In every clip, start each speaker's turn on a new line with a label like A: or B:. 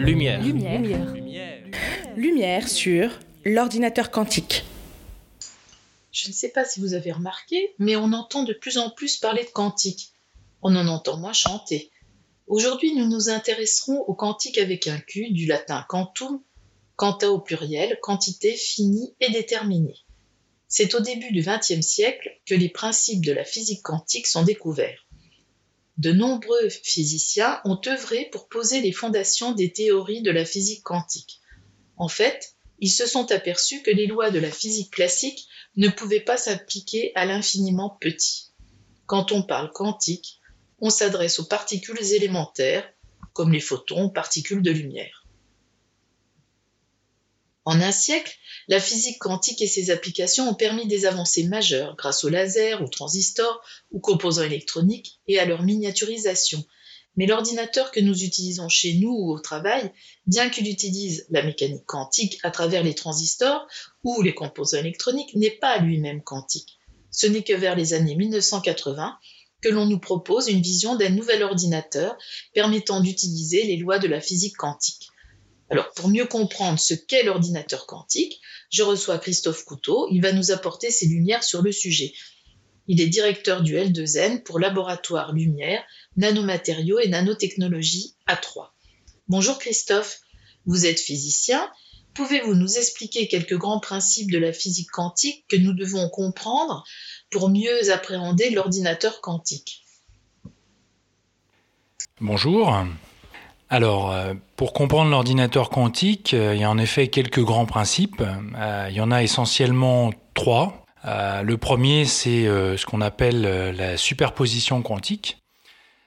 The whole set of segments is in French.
A: Lumière.
B: Lumière.
A: Lumière.
B: Lumière sur l'ordinateur quantique.
C: Je ne sais pas si vous avez remarqué, mais on entend de plus en plus parler de quantique. On en entend moins chanter. Aujourd'hui, nous nous intéresserons au quantique avec un Q, du latin quantum, quanta au pluriel, quantité finie et déterminée. C'est au début du XXe siècle que les principes de la physique quantique sont découverts. De nombreux physiciens ont œuvré pour poser les fondations des théories de la physique quantique. En fait, ils se sont aperçus que les lois de la physique classique ne pouvaient pas s'appliquer à l'infiniment petit. Quand on parle quantique, on s'adresse aux particules élémentaires, comme les photons, particules de lumière. En un siècle, la physique quantique et ses applications ont permis des avancées majeures grâce aux lasers, aux transistors, aux composants électroniques et à leur miniaturisation. Mais l'ordinateur que nous utilisons chez nous ou au travail, bien qu'il utilise la mécanique quantique à travers les transistors ou les composants électroniques, n'est pas lui-même quantique. Ce n'est que vers les années 1980 que l'on nous propose une vision d'un nouvel ordinateur permettant d'utiliser les lois de la physique quantique. Alors, pour mieux comprendre ce qu'est l'ordinateur quantique, je reçois Christophe Couteau. Il va nous apporter ses lumières sur le sujet. Il est directeur du L2N pour Laboratoire Lumière, Nanomatériaux et Nanotechnologie à Troyes. Bonjour Christophe, vous êtes physicien. Pouvez-vous nous expliquer quelques grands principes de la physique quantique que nous devons comprendre pour mieux appréhender l'ordinateur quantique?
D: Bonjour. Alors, euh, pour comprendre l'ordinateur quantique, euh, il y a en effet quelques grands principes. Euh, il y en a essentiellement trois. le premier, c'est ce qu'on appelle la superposition quantique.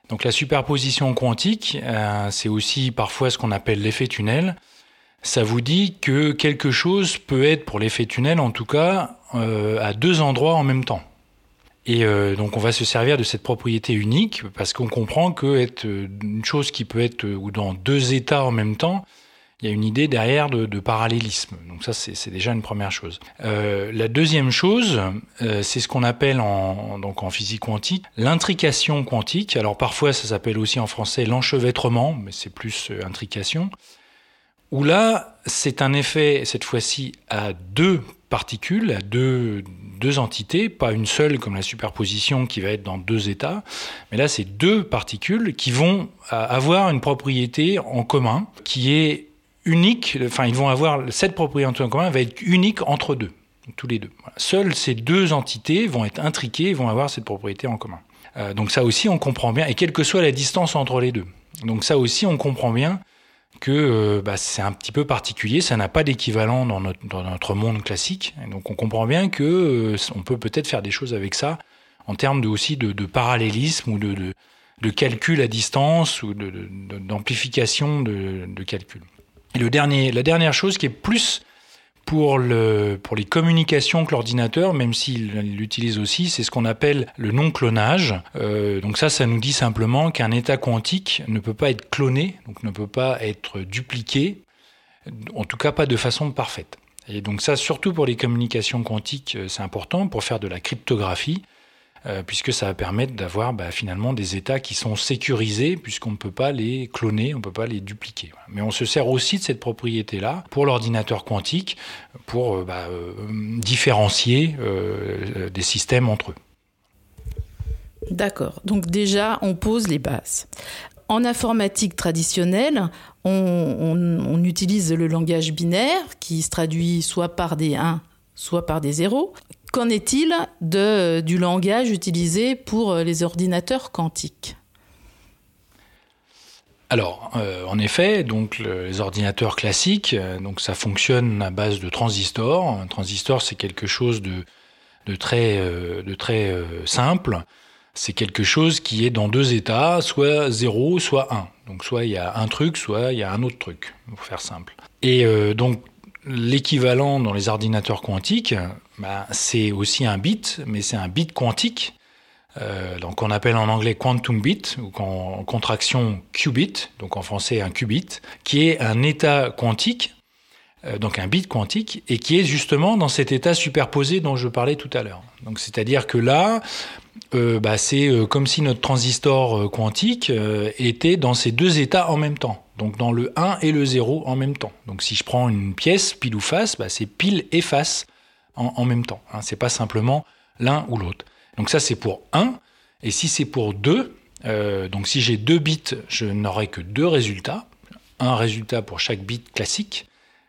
D: Donc la superposition quantique, c'est aussi parfois ce qu'on appelle l'effet tunnel. Ça vous dit que quelque chose peut être, pour l'effet tunnel en tout cas, à deux endroits en même temps. Et euh, donc on va se servir de cette propriété unique parce qu'on comprend que être euh, une chose qui peut être euh, ou dans deux états en même temps, il y a une idée derrière de, parallélisme. Donc ça c'est déjà une première chose. La deuxième chose, c'est ce qu'on appelle en, donc en physique quantique l'intrication quantique. Alors parfois ça s'appelle aussi en français l'enchevêtrement, mais c'est plus intrication. Où là c'est un effet cette fois-ci à deux particules, à deux, deux entités, pas une seule comme la superposition qui va être dans deux états, mais là c'est deux particules qui vont euh, avoir une propriété en commun qui est unique, enfin ils vont avoir cette propriété en commun va être unique entre deux, tous les deux. Seules ces deux entités vont être intriquées et vont avoir cette propriété en commun. Euh, donc ça aussi on comprend bien, et quelle que soit la distance entre les deux. Donc ça aussi on comprend bien que euh, bah, c'est un petit peu particulier, ça n'a pas d'équivalent dans notre, dans notre, monde classique. Donc on comprend bien que euh, on peut peut-être faire des choses avec ça en termes de, aussi de, parallélisme ou de, de, de, calcul à distance ou d'amplification de, de, calcul. Et le dernier, la dernière chose qui est plus pour, le, pour les communications que l'ordinateur, même s'il l'utilise aussi, c'est ce qu'on appelle le non-clonage. Euh, donc ça, ça nous dit simplement qu'un état quantique ne peut pas être cloné, donc ne peut pas être dupliqué, en tout cas pas de façon parfaite. Et donc ça, surtout pour les communications quantiques, euh, c'est important pour faire de la cryptographie. Euh, puisque ça va permettre d'avoir bah, finalement des états qui sont sécurisés, puisqu'on ne peut pas les cloner, on ne peut pas les dupliquer. Mais on se sert aussi de cette propriété-là pour l'ordinateur quantique, pour euh, bah, euh, différencier des systèmes entre eux.
E: D'accord. Donc déjà, on pose les bases. En informatique traditionnelle, on, on, utilise le langage binaire qui se traduit soit par des 1, soit par des 0. Qu'en est-il du langage utilisé pour euh, les ordinateurs quantiques?
D: Alors, euh, en effet, donc les ordinateurs classiques, euh, donc ça fonctionne à base de transistors. Un transistor, c'est quelque chose de, de très, de très simple. C'est quelque chose qui est dans deux états, soit 0, soit 1. Donc soit il y a un truc, soit il y a un autre truc, pour faire simple. Et donc l'équivalent dans les ordinateurs quantiques, bah, c'est aussi un bit, mais c'est un bit quantique. Euh, donc on appelle en anglais quantum bit, ou en contraction qubit, donc en français un qubit, qui est un état quantique, euh, donc un bit quantique, et qui est justement dans cet état superposé dont je parlais tout à l'heure. Donc c'est-à-dire que là, euh, bah, c'est comme si notre transistor quantique était dans ces deux états en même temps. donc dans le 1 et le 0 en même temps. Donc si je prends une pièce pile ou face, bah, c'est pile et face en, même temps. Hein. C'est pas simplement l'un ou l'autre. Donc ça c'est pour 1. Et si c'est pour 2, euh, donc si j'ai deux bits, je n'aurai que deux résultats. Un résultat pour chaque bit classique.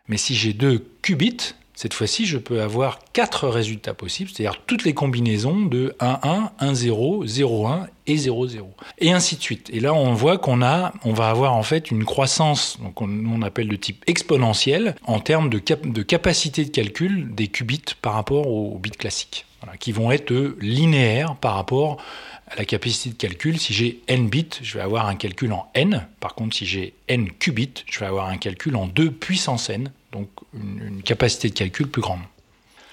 D: Mais si j'ai deux qubits, cette fois-ci, je peux avoir quatre résultats possibles, c'est-à-dire toutes les combinaisons de 1, 1, 1, 0, 0, 1 et 0, 0. Et ainsi de suite. Et là, on voit qu'on a, on va avoir en fait une croissance, donc on, appelle de type exponentiel, en termes de, de, capacité de calcul des qubits par rapport aux, bits classiques, qui vont être linéaires par rapport à la capacité de calcul. Si j'ai n bits, je vais avoir un calcul en n. Par contre, si j'ai n qubits, je vais avoir un calcul en 2 puissance n donc une, capacité de calcul plus grande.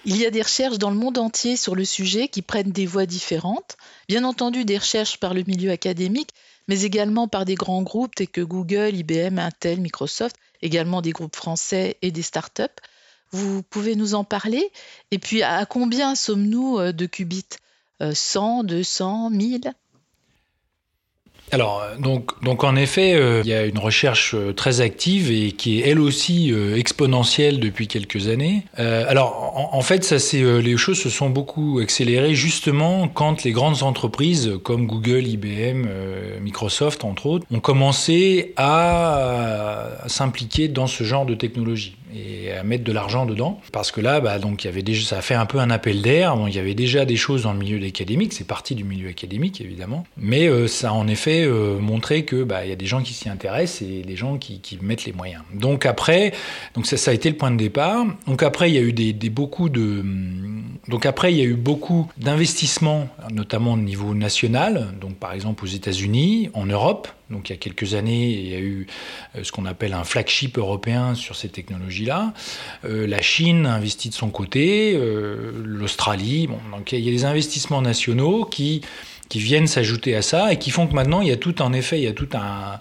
C: Il y a des recherches dans le monde entier sur le sujet qui prennent des voies différentes. Bien entendu, des recherches par le milieu académique, mais également par des grands groupes tels que Google, IBM, Intel, Microsoft, également des groupes français et des startups. Vous pouvez nous en parler? Et puis, à combien sommes-nous euh, de qubits? 100, 200, 1000
D: alors, donc, donc en effet, euh, il y a une recherche euh, très active et qui est elle aussi euh, exponentielle depuis quelques années. alors, en, fait, ça c'est les choses se sont beaucoup accélérées justement quand les grandes entreprises comme Google, IBM, Microsoft entre autres ont commencé à s'impliquer dans ce genre de technologie et à mettre de l'argent dedans. Parce que là, bah, donc, y avait déjà, ça a fait un peu un appel d'air. Il y avait déjà des choses dans le milieu académique, c'est parti du milieu académique évidemment, mais euh, ça a en effet euh, montré que bah, y a des gens qui s'y intéressent et des gens qui, mettent les moyens. Donc après, donc ça, a été le point de départ. Donc après, il y a eu beaucoup de, donc après, il y a eu beaucoup d'investissements, notamment au niveau national. Donc par exemple aux États-Unis, en Europe. Donc il y a quelques années, il y a eu euh, ce qu'on appelle un flagship européen sur ces technologies-là. Euh, la Chine a investi de son côté, euh, l'Australie. Bon, donc il y a des investissements nationaux qui, qui viennent s'ajouter à ça et qui font que maintenant il y a tout en effet, il y a tout un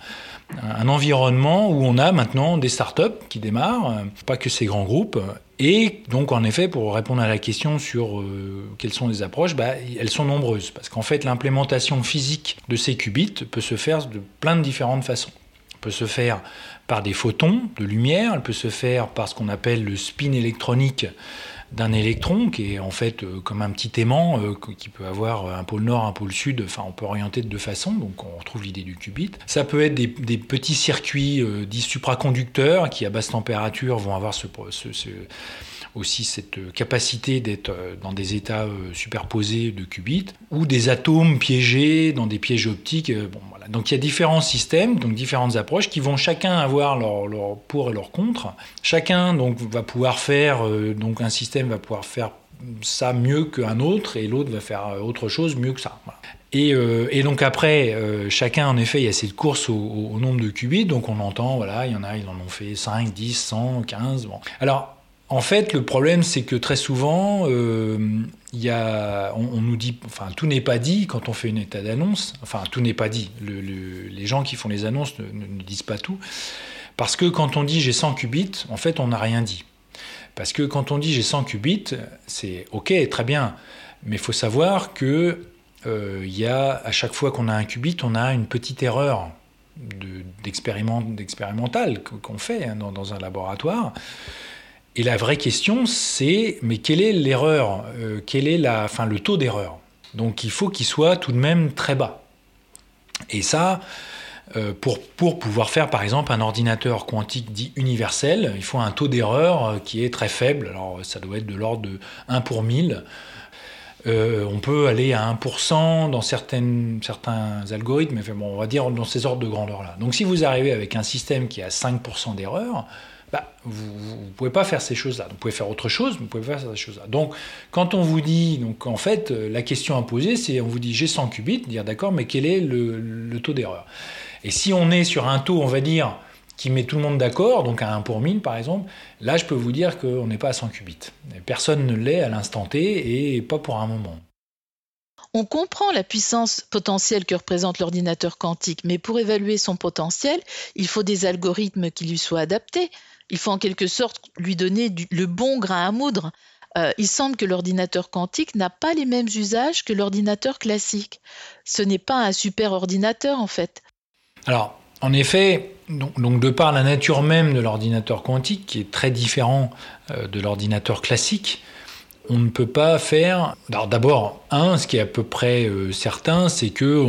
D: un environnement où on a maintenant des startups qui démarrent, pas que ces grands groupes. Et donc, en effet, pour répondre à la question sur quelles sont les approches, bah, elles sont nombreuses. Parce qu'en fait, l'implémentation physique de ces qubits peut se faire de plein de différentes façons. Elle peut se faire par des photons de lumière, elle peut se faire par ce qu'on appelle le spin électronique d'un électron qui est en fait euh, comme un petit aimant euh, qui peut avoir un pôle nord, un pôle sud, enfin on peut orienter de deux façons, donc on retrouve l'idée du qubit. Ça peut être des, petits circuits euh, dits supraconducteurs qui à basse température vont avoir ce, aussi cette capacité d'être dans des états superposés de qubits, ou des atomes piégés dans des pièges optiques. Bon, donc il y a différents systèmes, donc différentes approches qui vont chacun avoir leur, pour et leur contre. Chacun donc va pouvoir faire euh, donc un système va pouvoir faire ça mieux qu'un autre et l'autre va faire euh, autre chose mieux que ça. Euh, et, donc après, chacun en effet, il y a cette course au, nombre de qubits, donc on entend, voilà, il y en a, ils en ont fait 5, 10, 100, 15. Bon. Alors en fait, le problème, c'est que très souvent, euh, on, nous dit, enfin, tout n'est pas dit quand on fait une état d'annonce. Enfin, tout n'est pas dit. les gens qui font les annonces ne, disent pas tout. Parce que quand on dit j'ai 100 qubits, en fait, on n'a rien dit. Parce que quand on dit j'ai 100 qubits, c'est OK, très bien. Mais il faut savoir que euh, y a, à chaque fois qu'on a un qubit, on a une petite erreur d'expérimental qu'on fait hein, dans, un laboratoire. Et la vraie question, c'est mais quelle est l'erreur euh, Quel est la, enfin, le taux d'erreur? Donc il faut qu'il soit tout de même très bas. Et ça, euh, pour, pour, pouvoir faire par exemple un ordinateur quantique dit universel, il faut un taux d'erreur euh, qui est très faible. Alors ça doit être de l'ordre de 1 pour 1000. on peut aller à 1% dans certaines, certains algorithmes, mais bon, on va dire dans ces ordres de grandeur-là. Donc si vous arrivez avec un système qui a 5% d'erreur, bah, vous ne pouvez pas faire ces choses-là. Vous pouvez faire autre chose, mais vous pouvez pas faire ces choses-là. Donc, quand on vous dit, donc en fait, euh, la question à poser, c'est on vous dit j'ai 100 qubits, dire d'accord, mais quel est le, taux d'erreur? Et si on est sur un taux, on va dire, qui met tout le monde d'accord, donc à 1 pour 1000 par exemple, là je peux vous dire qu'on n'est pas à 100 qubits. Personne ne l'est à l'instant T et pas pour un moment.
C: On comprend la puissance potentielle que représente l'ordinateur quantique, mais pour évaluer son potentiel, il faut des algorithmes qui lui soient adaptés. Il faut en quelque sorte lui donner le bon grain à moudre. Euh, il semble que l'ordinateur quantique n'a pas les mêmes usages que l'ordinateur classique. Ce n'est pas un super ordinateur en fait.
D: Alors, en effet, donc, de par la nature même de l'ordinateur quantique, qui est très différent euh, de l'ordinateur classique, on ne peut pas faire. Alors d'abord, un, ce qui est à peu près euh, certain, c'est que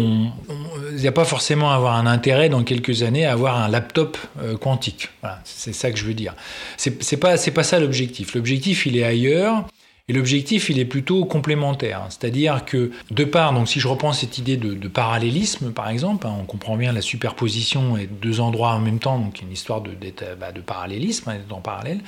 D: il n'y a pas forcément à avoir un intérêt dans quelques années à avoir un laptop euh, quantique. Voilà, c'est ça que je veux dire. C'est pas c'est pas ça l'objectif. L'objectif, il est ailleurs. Et l'objectif, il est plutôt complémentaire. C'est-à-dire que, de part, donc si je reprends cette idée de, parallélisme, par exemple, hein, on comprend bien la superposition et deux endroits en même temps, donc une histoire de, bah, de parallélisme, hein, d'être en parallèle.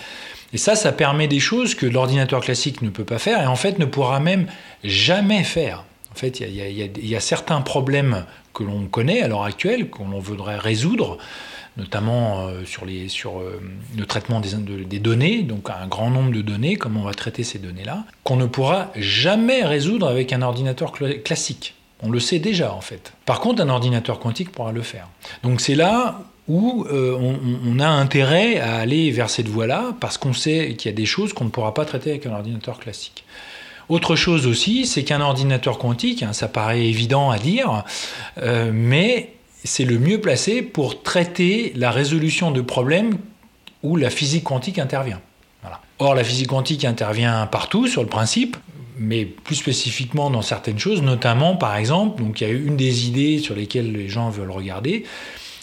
D: Et ça, ça permet des choses que l'ordinateur classique ne peut pas faire et en fait ne pourra même jamais faire. En fait, il y, y a, certains problèmes que l'on connaît à l'heure actuelle, qu'on voudrait résoudre, notamment euh, sur, euh, le traitement des, données, donc un grand nombre de données, comment on va traiter ces données-là, qu'on ne pourra jamais résoudre avec un ordinateur classique. On le sait déjà en fait. Par contre, un ordinateur quantique pourra le faire. Donc c'est là où euh, on, a intérêt à aller vers cette voie-là parce qu'on sait qu'il y a des choses qu'on ne pourra pas traiter avec un ordinateur classique. Autre chose aussi, c'est qu'un ordinateur quantique, hein, ça paraît évident à dire, mais c'est le mieux placé pour traiter la résolution de problèmes où la physique quantique intervient. Or, la physique quantique intervient partout sur le principe, mais plus spécifiquement dans certaines choses, notamment par exemple, donc il y a une des idées sur lesquelles les gens veulent regarder,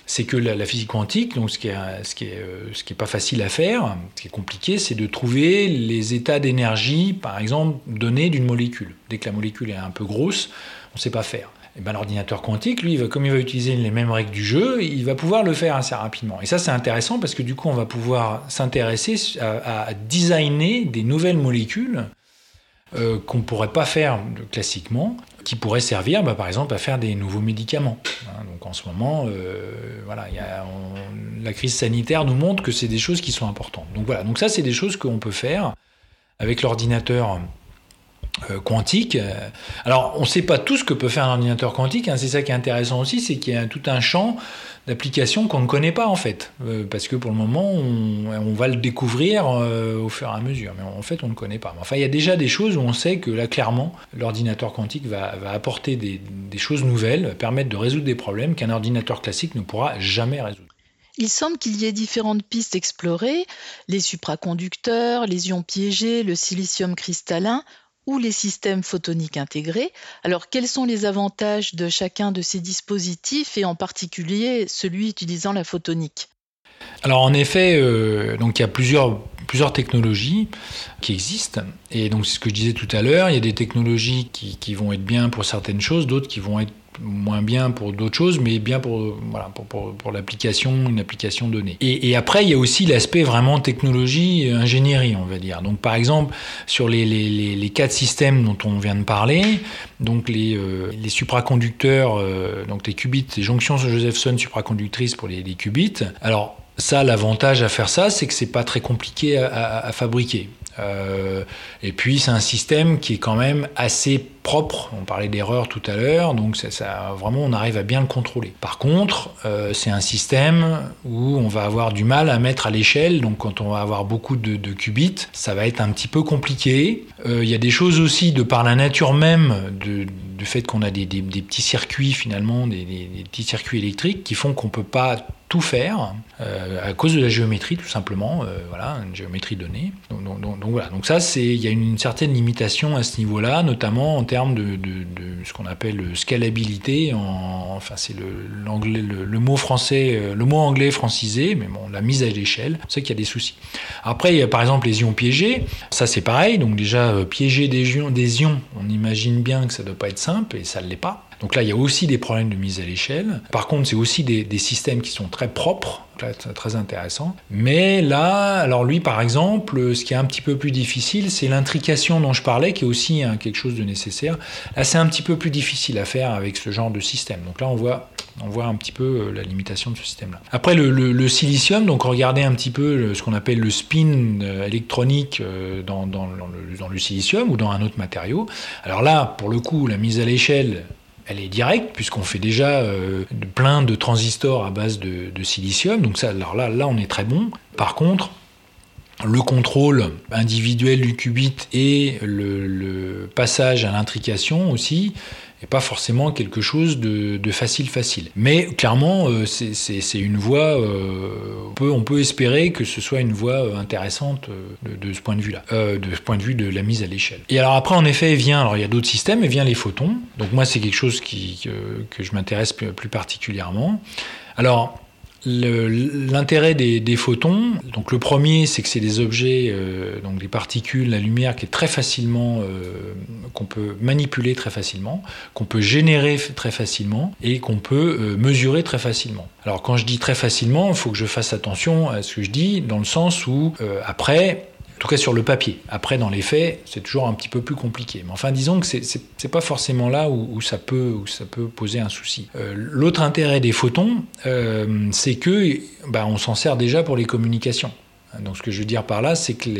D: c'est que la, physique quantique, donc ce qui est, ce qui est, euh, pas facile à faire, ce qui est compliqué, c'est de trouver les états d'énergie, par exemple, donnés d'une molécule. Dès que la molécule est un peu grosse, on ne sait pas faire. Eh ben, l'ordinateur quantique, lui, comme il va utiliser les mêmes règles du jeu, il va pouvoir le faire assez rapidement. Et ça, c'est intéressant parce que du coup, on va pouvoir s'intéresser à, designer des nouvelles molécules euh, qu'on ne pourrait pas faire classiquement, qui pourraient servir, bah, par exemple, à faire des nouveaux médicaments. Hein, donc en ce moment, euh, voilà, la crise sanitaire nous montre que c'est des choses qui sont importantes. Donc voilà, donc ça, c'est des choses qu'on peut faire avec l'ordinateur quantique. Alors, on ne sait pas tout ce que peut faire un ordinateur quantique. Hein. C'est ça qui est intéressant aussi, c'est qu'il y a tout un champ d'applications qu'on ne connaît pas en fait, euh, parce que pour le moment, on, va le découvrir euh, au fur et à mesure, mais en fait, on ne connaît pas. Enfin, il y a déjà des choses où on sait que là, clairement, l'ordinateur quantique va, apporter des, des choses nouvelles, permettre de résoudre des problèmes qu'un ordinateur classique ne pourra jamais résoudre.
C: Il semble qu'il y ait différentes pistes explorées, les supraconducteurs, les ions piégés, le silicium cristallin ou les systèmes photoniques intégrés. Alors quels sont les avantages de chacun de ces dispositifs et en particulier celui utilisant la photonique?
D: Alors en effet, euh, il y a plusieurs, plusieurs technologies qui existent. Et donc c'est ce que je disais tout à l'heure, il y a des technologies qui, qui, vont être bien pour certaines choses, d'autres qui vont être moins bien pour d'autres choses, mais bien pour, voilà, pour, pour, pour l'application, une application donnée. Et, après, il y a aussi l'aspect vraiment technologie, ingénierie, on va dire. Donc, par exemple, sur les, les, les, quatre systèmes dont on vient de parler, donc les, euh, supraconducteurs, euh, donc les qubits, les jonctions Josephson supraconductrices pour les, les qubits. Alors, ça, l'avantage à faire ça, c'est que c'est pas très compliqué à, à, à fabriquer. Euh, et puis c'est un système qui est quand même assez propre. On parlait d'erreur tout à l'heure, donc vraiment on arrive à bien le contrôler. Par contre, euh, c'est un système où on va avoir du mal à mettre à l'échelle. Donc quand on va avoir beaucoup de, qubits, ça va être un petit peu compliqué. Euh, il y a des choses aussi de par la nature même du fait qu'on a des, petits circuits finalement, des, petits circuits électriques qui font qu'on peut pas tout faire à cause de la géométrie tout simplement voilà une géométrie donnée donc voilà. Donc ça c'est il y a une, certaine limitation à ce niveau là notamment en termes de, ce qu'on appelle scalabilité en, enfin c'est le, mot français euh, le mot anglais francisé mais bon la mise à l'échelle c'est qu'il y a des soucis. Après il y a par exemple les ions piégés. Ça c'est pareil. Donc déjà euh, piéger des ions des ions on imagine bien que ça doit pas être simple et ça ne l'est pas donc là, il y a aussi des problèmes de mise à l'échelle. Par contre, c'est aussi des, systèmes qui sont très propres, très intéressant. Mais là, alors lui, par exemple, ce qui est un petit peu plus difficile, c'est l'intrication dont je parlais, qui est aussi hein, quelque chose de nécessaire. Là, c'est un petit peu plus difficile à faire avec ce genre de système. Donc là, on voit, on voit un petit peu euh, la limitation de ce système-là. Après, le, silicium, donc regardez un petit peu ce qu'on appelle le spin euh, électronique euh, dans, dans, dans, le, dans le silicium ou dans un autre matériau. Alors là, pour le coup, la mise à l'échelle, elle est directe puisqu'on fait déjà euh, plein de transistors à base de, silicium. Donc ça, là, là, on est très bon. Par contre, le contrôle individuel du qubit et le, passage à l'intrication aussi n'est pas forcément quelque chose de, facile facile. Mais clairement, euh, c'est une voie, euh, on, peut, espérer que ce soit une voie euh, intéressante de, ce point de vue-là, de ce point de vue de la mise à l'échelle. Et alors après, en effet, vient, alors il y a d'autres systèmes, et vient les photons. Donc moi, c'est quelque chose qui, que, je m'intéresse plus particulièrement. Alors, L'intérêt des, photons, donc le premier, c'est que c'est des objets, euh, donc des particules, la lumière qui est très facilement, euh, qu'on peut manipuler très facilement, qu'on peut générer très facilement et qu'on peut euh, mesurer très facilement. Alors quand je dis très facilement, il faut que je fasse attention à ce que je dis, dans le sens où après, tout cas sur le papier. Après, dans les faits, c'est toujours un petit peu plus compliqué. Mais enfin, disons que c'est n'est pas forcément là où, ça peut, poser un souci. Euh, l'autre intérêt des photons, euh, c'est que bah, on s'en sert déjà pour les communications. Donc ce que je veux dire par là, c'est que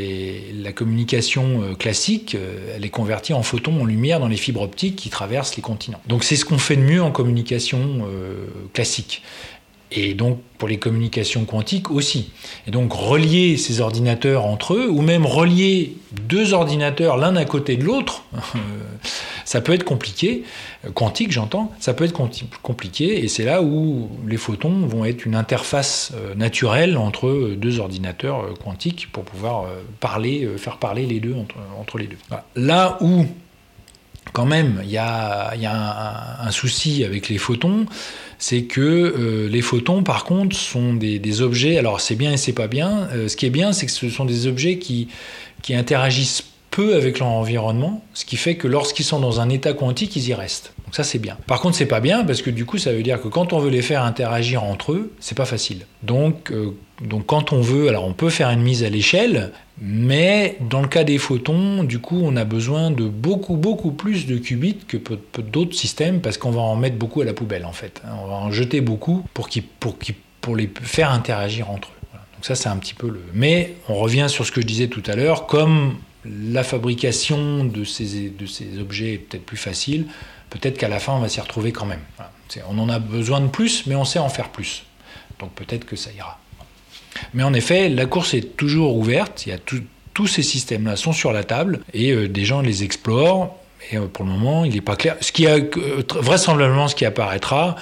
D: la communication euh, classique, elle est convertie en photons, en lumière dans les fibres optiques qui traversent les continents. Donc c'est ce qu'on fait de mieux en communication classique et donc pour les communications quantiques aussi. Et donc relier ces ordinateurs entre eux, ou même relier deux ordinateurs l'un à côté de l'autre, ça peut être compliqué, quantique j'entends, ça peut être compliqué, et c'est là où les photons vont être une interface euh, naturelle entre deux ordinateurs euh, quantiques pour pouvoir euh, parler, faire parler les deux entre, les deux. Là où quand même il y a, un souci avec les photons, c'est que euh, les photons, par contre, sont des, objets. Alors, c'est bien et c'est pas bien. Euh, ce qui est bien, c'est que ce sont des objets qui, qui interagissent peu avec leur environnement, ce qui fait que lorsqu'ils sont dans un état quantique, ils y restent. Donc ça c'est bien. Par contre c'est pas bien parce que du coup ça veut dire que quand on veut les faire interagir entre eux, c'est pas facile. Donc, euh, donc quand on veut, alors on peut faire une mise à l'échelle, mais dans le cas des photons, du coup on a besoin de beaucoup beaucoup plus de qubits que d'autres systèmes parce qu'on va en mettre beaucoup à la poubelle en fait. On va en jeter beaucoup pour, pour, pour les faire interagir entre eux. Donc ça c'est un petit peu le... Mais on revient sur ce que je disais tout à l'heure, comme la fabrication de ces, de ces objets est peut-être plus facile, peut-être qu'à la fin on va s'y retrouver quand même. On en a besoin de plus, mais on sait en faire plus. Donc peut-être que ça ira. Mais en effet, la course est toujours ouverte. Il y a tous ces systèmes-là sont sur la table et euh, des gens les explorent. Et euh, pour le moment, il n'est pas clair. Ce qui a, euh, vraisemblablement, ce qui apparaîtra,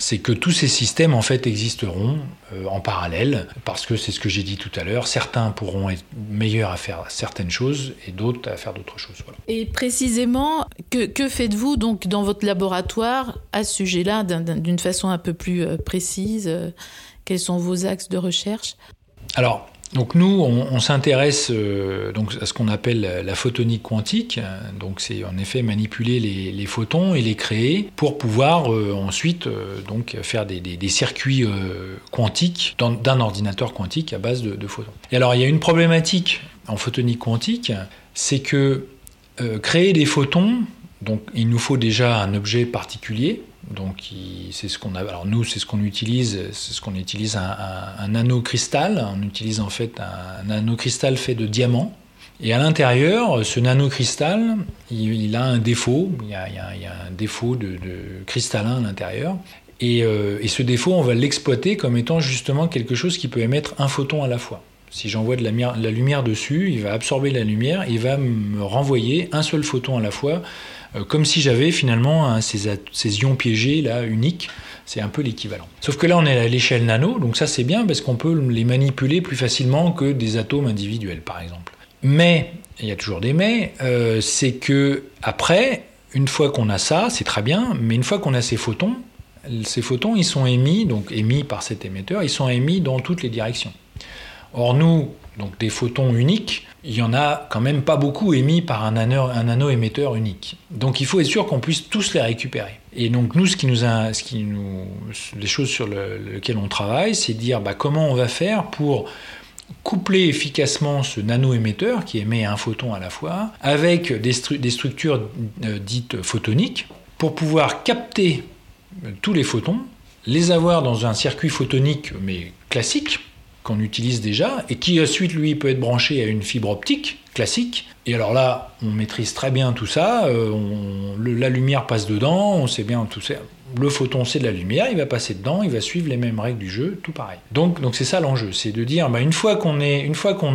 D: c'est que tous ces systèmes en fait existeront euh, en parallèle parce que c'est ce que j'ai dit tout à l'heure. Certains pourront être meilleurs à faire certaines choses et d'autres à faire d'autres choses.
E: Et précisément, que, faites-vous donc dans votre laboratoire à ce sujet-là d'une façon un peu plus euh, précise euh, Quels sont vos axes de recherche?
D: Alors, donc nous, on, s'intéresse euh, donc à ce qu'on appelle la photonique quantique. Donc c'est en effet manipuler les, photons et les créer pour pouvoir euh, ensuite euh, donc faire des, circuits quantiques d'un ordinateur quantique à base de, photons. Et alors il y a une problématique en photonique quantique, c'est que créer des photons, il nous faut déjà un objet particulier donc c'est ce qu'on a. Alors nous, c'est ce qu'on utilise. C'est ce qu'on utilise un, un, nanocristal. On utilise en fait un, nanocristal fait de diamants. Et à l'intérieur, ce nanocristal, il, il, a un défaut. Il y a, un défaut de, cristallin à l'intérieur. Et, euh, et, ce défaut, on va l'exploiter comme étant justement quelque chose qui peut émettre un photon à la fois. Si j'envoie de la, la lumière dessus, il va absorber la lumière, il va me renvoyer un seul photon à la fois comme si j'avais finalement ces, ions piégés là uniques. C'est un peu l'équivalent. Sauf que là, on est à l'échelle nano, donc ça c'est bien parce qu'on peut les manipuler plus facilement que des atomes individuels, par exemple. Mais, il y a toujours des mais, euh, c'est que après, une fois qu'on a ça, c'est très bien, mais une fois qu'on a ces photons, ces photons, ils sont émis, donc émis par cet émetteur, ils sont émis dans toutes les directions. Or nous, donc des photons uniques, il y en a quand même pas beaucoup émis par un anneau, émetteur unique. Donc il faut être sûr qu'on puisse tous les récupérer. Et donc nous, ce qui nous a, ce qui nous, les choses sur lesquelles on travaille, c'est dire bah, comment on va faire pour coupler efficacement ce nano-émetteur qui émet un photon à la fois avec des, structures euh, dites photoniques pour pouvoir capter tous les photons, les avoir dans un circuit photonique mais classique qu'on utilise déjà et qui ensuite lui peut être branché à une fibre optique classique. Et alors là, on maîtrise très bien tout ça, euh, la lumière passe dedans, on sait bien tout ça. le photon c'est de la lumière, il va passer dedans, il va suivre les mêmes règles du jeu, tout pareil. Donc donc c'est ça l'enjeu, c'est de dire bah, une fois qu'on est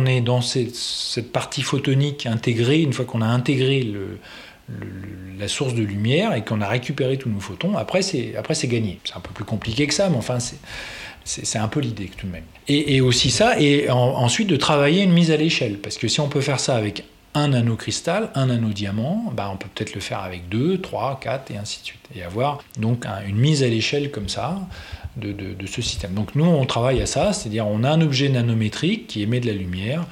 D: est dans cette, partie photonique intégrée, une fois qu'on a intégré la source de lumière et qu'on a récupéré tous nos photons, après c'est après c'est gagné. C'est un peu plus compliqué que ça, mais enfin c'est c'est un peu l'idée tout de même. Et, aussi ça, et ensuite de travailler une mise à l'échelle, parce que si on peut faire ça avec un nanocristal, un nanodiamant, bah on peut peut-être le faire avec deux, trois, quatre et ainsi de suite. Et avoir donc une mise à l'échelle comme ça de, de, ce système. Donc nous, on travaille à ça, c'est-à-dire on a un objet nanométrique qui émet de la lumière.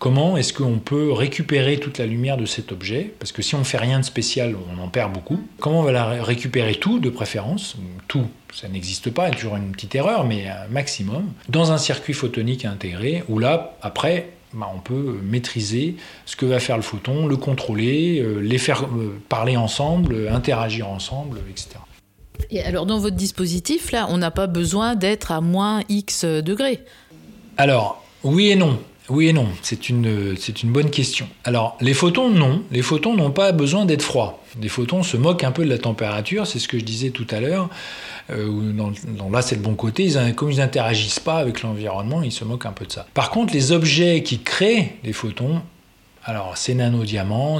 D: Comment est-ce qu'on peut récupérer toute la lumière de cet objet? Parce que si on ne fait rien de spécial, on en perd beaucoup. Comment on va la récupérer tout, de préférence? Tout, ça n'existe pas, il y a toujours une petite erreur, mais un maximum. Dans un circuit photonique intégré, où là, après, bah, on peut maîtriser ce que va faire le photon, le contrôler, euh, les faire euh, parler ensemble, euh, interagir ensemble, etc.
E: Et alors dans votre dispositif, là, on n'a pas besoin d'être à moins X degrés?
D: Alors, oui et non. Oui et non, c'est une, bonne question. Alors, les photons, non. Les photons n'ont pas besoin d'être froids. Les photons se moquent un peu de la température, c'est ce que je disais tout à l'heure. Euh, là, c'est le bon côté. Comme ils n'interagissent pas avec l'environnement, ils se moquent un peu de ça. Par contre, les objets qui créent les photons, alors ces nanodiamants,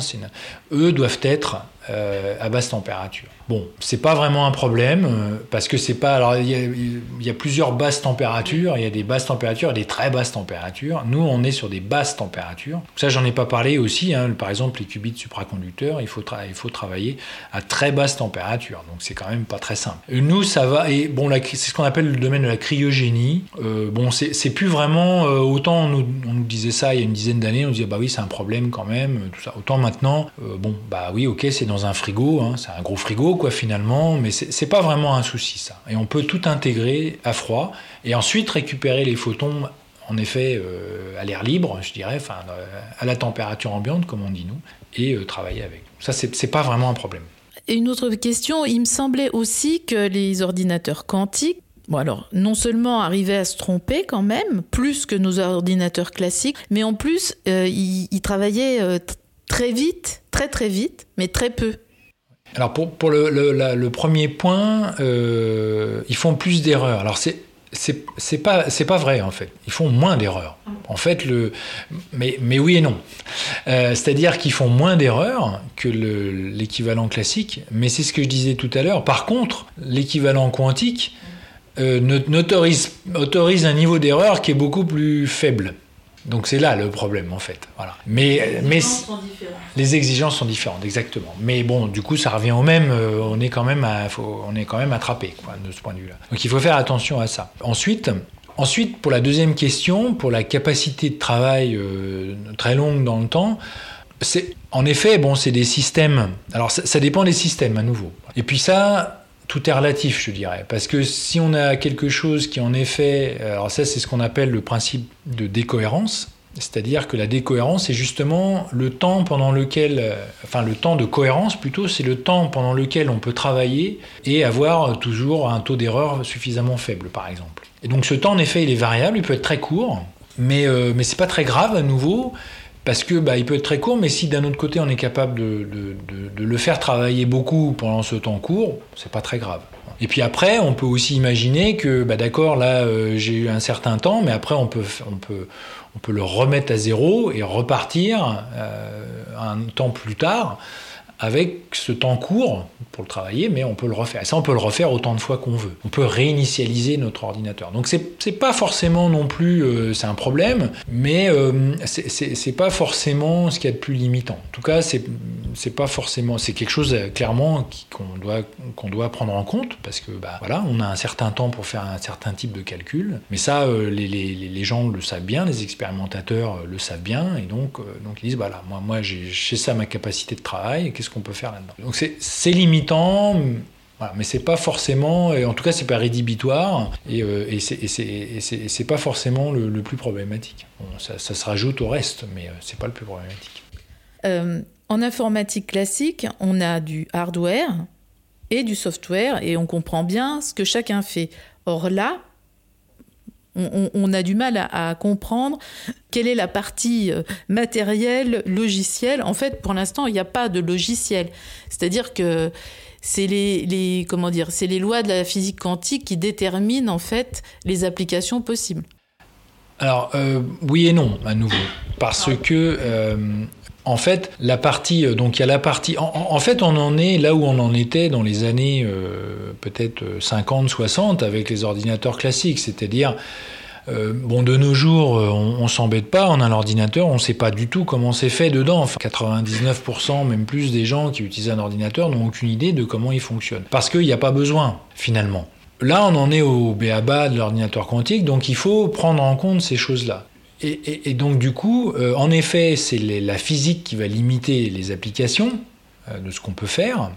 D: eux doivent être euh, à basse température. Bon, c'est pas vraiment un problème euh, parce que c'est pas. Alors, il y, a plusieurs basses températures. Il y a des basses températures et des très basses températures. Nous, on est sur des basses températures. Ça, j'en ai pas parlé aussi. Hein. Par exemple, les qubits supraconducteurs, il faut, il faut travailler à très basse température. Donc, c'est quand même pas très simple. Nous, ça va. Et bon, c'est ce qu'on appelle le domaine de la cryogénie. Euh, bon, c'est plus vraiment. Euh, autant on nous, on nous, disait ça il y a une dizaine d'années, on disait bah oui, c'est un problème quand même. Tout ça. Autant maintenant, bon, bah oui, ok, c'est dans un frigo. Hein. c'est un gros frigo quoi finalement, mais c'est pas vraiment un souci ça. Et on peut tout intégrer à froid et ensuite récupérer les photons en effet euh, à l'air libre, je dirais, euh, à la température ambiante comme on dit nous, et euh, travailler avec. Ça c'est pas vraiment un problème.
E: Et une autre question, il me semblait aussi que les ordinateurs quantiques Bon alors, non seulement arrivaient à se tromper quand même, plus que nos ordinateurs classiques, mais en plus, ils, travaillaient très vite, très très vite, mais très peu.
D: Alors pour, le, premier point, euh, ils font plus d'erreurs. Alors c'est c'est pas vrai en fait. Ils font moins d'erreurs. En fait, mais oui et non. Euh, c'est-à-dire qu'ils font moins d'erreurs que l'équivalent classique. Mais c'est ce que je disais tout à l'heure. Par contre, l'équivalent quantique euh, autorise un niveau d'erreur qui est beaucoup plus faible. Donc c'est là le problème en fait. Voilà. Mais, les mais sont les exigences sont différentes, exactement. Mais bon, du coup, ça revient au même. Euh, on est quand même, on est quand même attrapé quoi, de ce point de vue-là. Donc il faut faire attention à ça. Ensuite. Ensuite, pour la deuxième question, pour la capacité de travail euh, très longue dans le temps, c'est en effet, bon, c'est des systèmes. Alors, ça, ça, dépend des systèmes à nouveau. Et puis ça, tout est relatif, je dirais. Parce que si on a quelque chose qui en effet, alors ça c'est ce qu'on appelle le principe de décohérence, c'est-à-dire que la décohérence est justement le temps pendant lequel, enfin le temps de cohérence plutôt, c'est le temps pendant lequel on peut travailler et avoir toujours un taux d'erreur suffisamment faible, par exemple. Et donc ce temps en effet il est variable, il peut être très court, mais euh, mais c'est pas très grave à nouveau parce que bah, il peut être très court, mais si d'un autre côté on est capable de, de, le faire travailler beaucoup pendant ce temps court, c'est pas très grave. Et puis après, on peut aussi imaginer que, bah, d'accord, là euh, j'ai eu un certain temps, mais après on peut, on peut, on peut le remettre à zéro et repartir euh, un temps plus tard avec ce temps court pour le travailler, mais on peut le refaire. ça, on peut le refaire autant de fois qu'on veut. On peut réinitialiser notre ordinateur. Donc c'est pas forcément non plus, euh, c'est un problème, mais euh, c'est pas forcément ce qu'il y a de plus limitant. En tout cas, c'est pas forcément, c'est quelque chose euh, clairement qu'on doit qu'on doit prendre en compte parce que bah voilà, on a un certain temps pour faire un certain type de calcul, mais ça, euh, les, gens le savent bien, les expérimentateurs le savent bien, et donc ils disent voilà, moi moi j'ai ça ma capacité de travail, qu'on peut faire là-dedans. Donc c'est limitant. Mais c'est pas forcément, en tout cas c'est pas rédhibitoire et, euh, et c'est pas forcément le, plus problématique. ça, se rajoute au reste, mais euh, c'est pas le plus problématique.
E: Euh, en informatique classique, on a du hardware et du software et on comprend bien ce que chacun fait. Or là, on, a du mal à, comprendre quelle est la partie euh, matérielle, logicielle. En fait, pour l'instant, il n'y a pas de logiciel. C'est-à-dire que c'est les, comment dire, c'est les lois de la physique quantique qui déterminent en fait les applications possibles.
D: Alors euh, oui et non à nouveau, parce ah. que euh, en fait, on en est là où on en était dans les années peut-être 50, 60 avec les ordinateurs classiques, c'est-à-dire euh, bon, de nos jours, euh, on, s'embête pas, on a l'ordinateur, on sait pas du tout comment c'est fait dedans. Enfin, 99%, même plus des gens qui utilisent un ordinateur n'ont aucune idée de comment il fonctionne. Parce qu'il n'y a pas besoin, finalement. Là, on en est au béaba de l'ordinateur quantique, donc il faut prendre en compte ces choses-là. Et, donc, du coup, euh, en effet, c'est la physique qui va limiter les applications de ce qu'on peut faire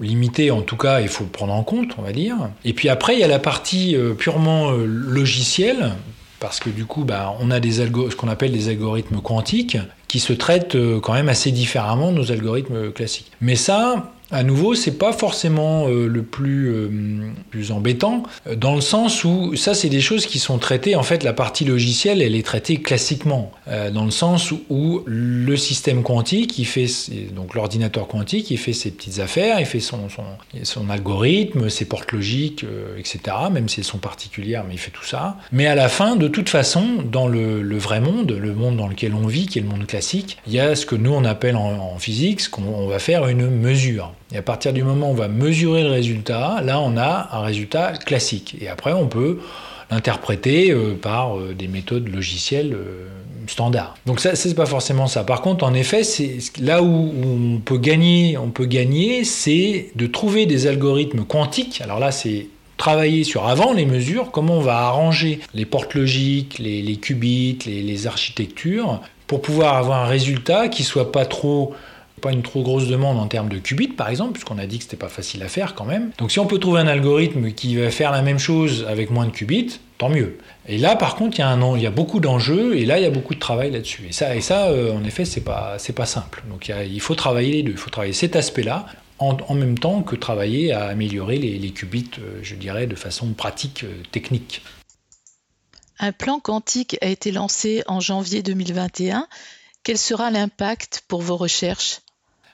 D: limité en tout cas, il faut prendre en compte, on va dire. Et puis après, il y a la partie euh, purement euh, logicielle, parce que du coup, bah, on a des ce qu'on appelle des algorithmes quantiques qui se traitent euh, quand même assez différemment de nos algorithmes classiques. Mais ça, à nouveau, c'est pas forcément euh, le plus, euh, plus embêtant, euh, dans le sens où ça, c'est des choses qui sont traitées. En fait, la partie logicielle, elle est traitée classiquement, dans le sens où le système quantique, il fait donc l'ordinateur quantique, il fait ses petites affaires, il fait son, son, son algorithme, ses portes logiques, etc. Même si elles sont particulières, mais il fait tout ça. Mais à la fin, de toute façon, dans le, vrai monde, le monde dans lequel on vit, qui est le monde classique, il y a ce que nous on appelle en physique, ce qu'on va faire une mesure. Et à partir du moment où on va mesurer le résultat, là on a un résultat classique. Et après on peut l'interpréter euh, par euh, des méthodes logicielles euh, standards. Donc ça c'est pas forcément ça. Par contre en effet là où on peut gagner, on peut gagner, c'est de trouver des algorithmes quantiques. Alors là c'est travailler sur avant les mesures, comment on va arranger les portes logiques, les, qubits, les, les architectures, pour pouvoir avoir un résultat qui soit pas trop pas une trop grosse demande en termes de qubits, par exemple, puisqu'on a dit que c'était pas facile à faire quand même. Donc si on peut trouver un algorithme qui va faire la même chose avec moins de qubits, tant mieux. Et là, par contre, il y a, beaucoup d'enjeux, et là, il y a beaucoup de travail là-dessus. Et ça, euh, en effet, c'est pas, pas simple. Donc il, faut travailler les deux. Il faut travailler cet aspect-là, en, même temps que travailler à améliorer les, qubits, euh, je dirais, de façon pratique, euh, technique.
C: Un plan quantique a été lancé en janvier 2021. Quel sera l'impact pour vos recherches?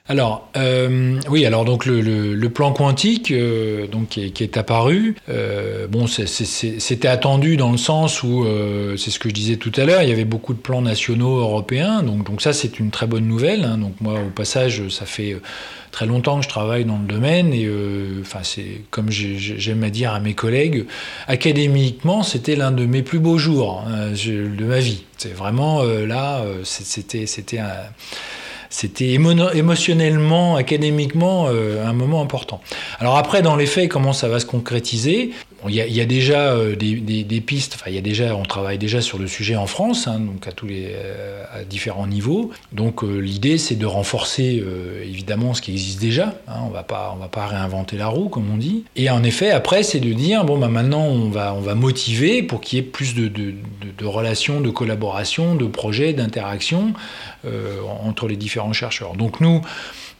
D: Alors euh, oui, alors donc le, plan quantique euh, donc qui est, apparu, euh, bon c'était attendu dans le sens où c'est ce que je disais tout à l'heure, il y avait beaucoup de plans nationaux européens, donc donc ça c'est une très bonne nouvelle. Hein. donc moi au passage ça fait très longtemps que je travaille dans le domaine et enfin c'est comme j'aime à dire à mes collègues, académiquement c'était l'un de mes plus beaux jours hein, de ma vie. C'est vraiment là c'était c'était un c'était émotionnellement, académiquement, euh, un moment important. Alors après, dans les faits, comment ça va se concrétiser? Il y, a, déjà euh, des, pistes, enfin, il déjà, on travaille déjà sur le sujet en France, hein, donc à tous les euh, différents niveaux. Donc euh, l'idée, c'est de renforcer évidemment ce qui existe déjà. Hein, on on va pas réinventer la roue, comme on dit. Et en effet, après, c'est de dire bon, bah, maintenant, on va, on va motiver pour qu'il y ait plus de, relations, de collaboration, de projets, d'interactions entre les différents chercheurs. Donc nous,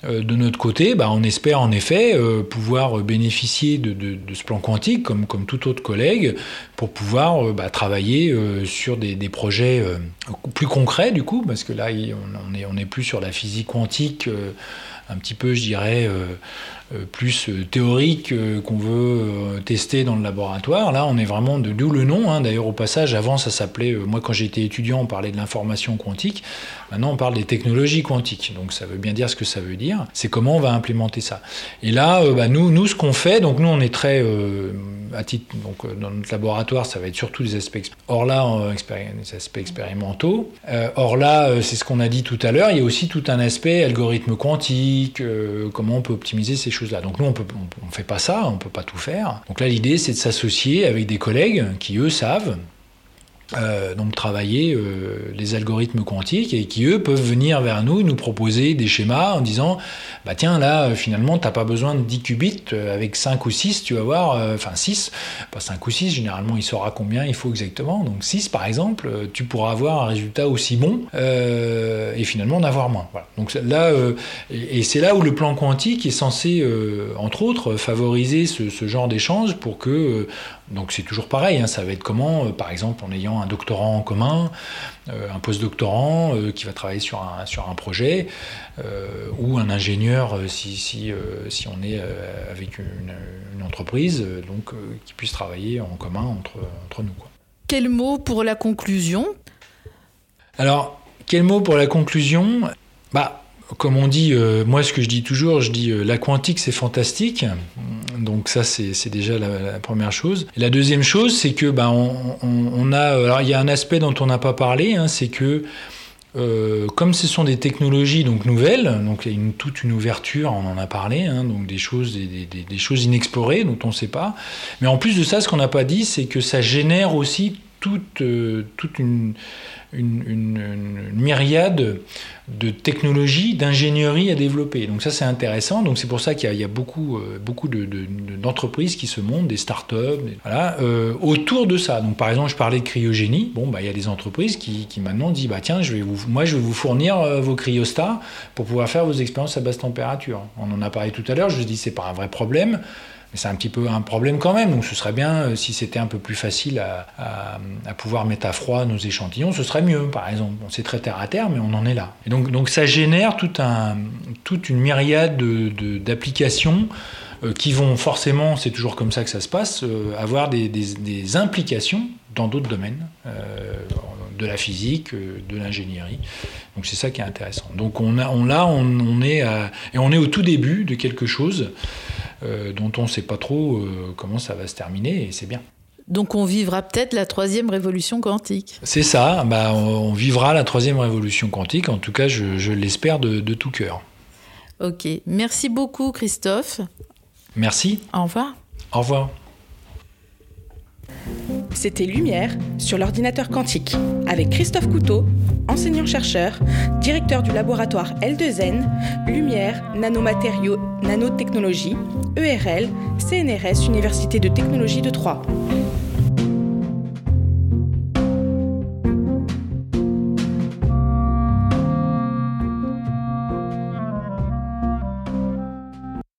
D: de notre côté, bah, on espère en effet euh, pouvoir bénéficier de, ce plan quantique comme, tout autre collègue pour pouvoir euh, bah, travailler sur des, projets plus concrets du coup, parce que là on n'est plus sur la physique quantique un petit peu, je dirais, euh, plus euh, théorique euh, qu'on veut tester dans le laboratoire. Là, on est vraiment de d'où le nom. Hein. D'ailleurs, au passage, avant, ça s'appelait, moi, quand j'étais étudiant, on parlait de l'information quantique. Maintenant, on parle des technologies quantiques. Donc, ça veut bien dire ce que ça veut dire. C'est comment on va implémenter ça. Et là, bah, nous, nous, ce qu'on fait, donc nous, on est très, à titre, donc dans notre laboratoire, ça va être surtout des aspects. Or là, des aspects expérimentaux. or là, c'est ce qu'on a dit tout à l'heure. Il y a aussi tout un aspect algorithme quantique, comment on peut optimiser ces Donc nous, on on, fait pas ça, on peut pas tout faire. Donc là, l'idée, c'est de s'associer avec des collègues qui, eux, savent euh, donc travailler euh, les algorithmes quantiques et qui eux peuvent venir vers nous nous proposer des schémas en disant bah tiens là euh, finalement t'as pas besoin de 10 qubits avec 5 ou 6 tu vas voir enfin 6 pas 5 ou 6 généralement il saura combien il faut exactement donc 6 par exemple tu pourras avoir un résultat aussi bon et finalement en avoir moins voilà. donc là et, c'est là où le plan quantique est censé entre autres favoriser ce, ce genre d'échange pour que donc c'est toujours pareil, hein, ça va être comment, euh, par exemple en ayant un doctorant en commun, euh, un postdoctorant euh, qui va travailler sur un, sur un projet, ou un ingénieur si, si, si on est avec une, entreprise, donc qui puisse travailler en commun entre, entre nous. Quoi.
E: Quel mot pour la conclusion?
D: Alors, quel mot pour la conclusion? Bah, comme on dit, euh, moi ce que je dis toujours, je dis euh, la quantique c'est fantastique. Donc ça c'est déjà la, première chose. la deuxième chose c'est que ben, on, a, alors il y a un aspect dont on n'a pas parlé, hein, c'est que euh, comme ce sont des technologies donc nouvelles, donc il y a toute une ouverture, on en a parlé, hein, donc des choses, des, choses inexplorées dont on ne sait pas. Mais en plus de ça, ce qu'on n'a pas dit, c'est que ça génère aussi toute, toute une myriade de technologies, d'ingénierie à développer. Donc ça c'est intéressant. Donc c'est pour ça qu'il y, a beaucoup, euh, beaucoup d'entreprises qui se montent, des startups, voilà, euh, autour de ça. Donc par exemple je parlais de cryogénie. Bon bah il y a des entreprises qui, maintenant disent bah tiens je vais vous, moi je vais vous fournir euh, vos cryostats pour pouvoir faire vos expériences à basse température. On en a parlé tout à l'heure. Je dis c'est pas un vrai problème c'est un petit peu un problème quand même. Donc ce serait bien euh, si c'était un peu plus facile à, pouvoir mettre à froid nos échantillons, ce serait mieux, par exemple. c'est très terre à terre, mais on en est là. Donc, ça génère toute une myriade d'applications euh, qui vont forcément, c'est toujours comme ça que ça se passe, euh, avoir des, implications dans d'autres domaines, de la physique, de l'ingénierie. Donc c'est ça qui est intéressant. Donc on a, là, on, est au tout début de quelque chose dont on ne sait pas trop euh, comment ça va se terminer, et c'est bien.
E: Donc on vivra peut-être la troisième révolution quantique.
D: C'est ça, bah, on, vivra la troisième révolution quantique, en tout cas je, l'espère de, de tout cœur.
E: Ok, merci beaucoup Christophe.
D: Merci.
E: Au revoir.
D: Au revoir.
B: C'était Lumière sur l'ordinateur quantique avec Christophe Couteau, enseignant-chercheur, directeur du laboratoire L2N, Lumière, Nanomatériaux, Nanotechnologie, ERL, CNRS, Université de technologie de Troyes.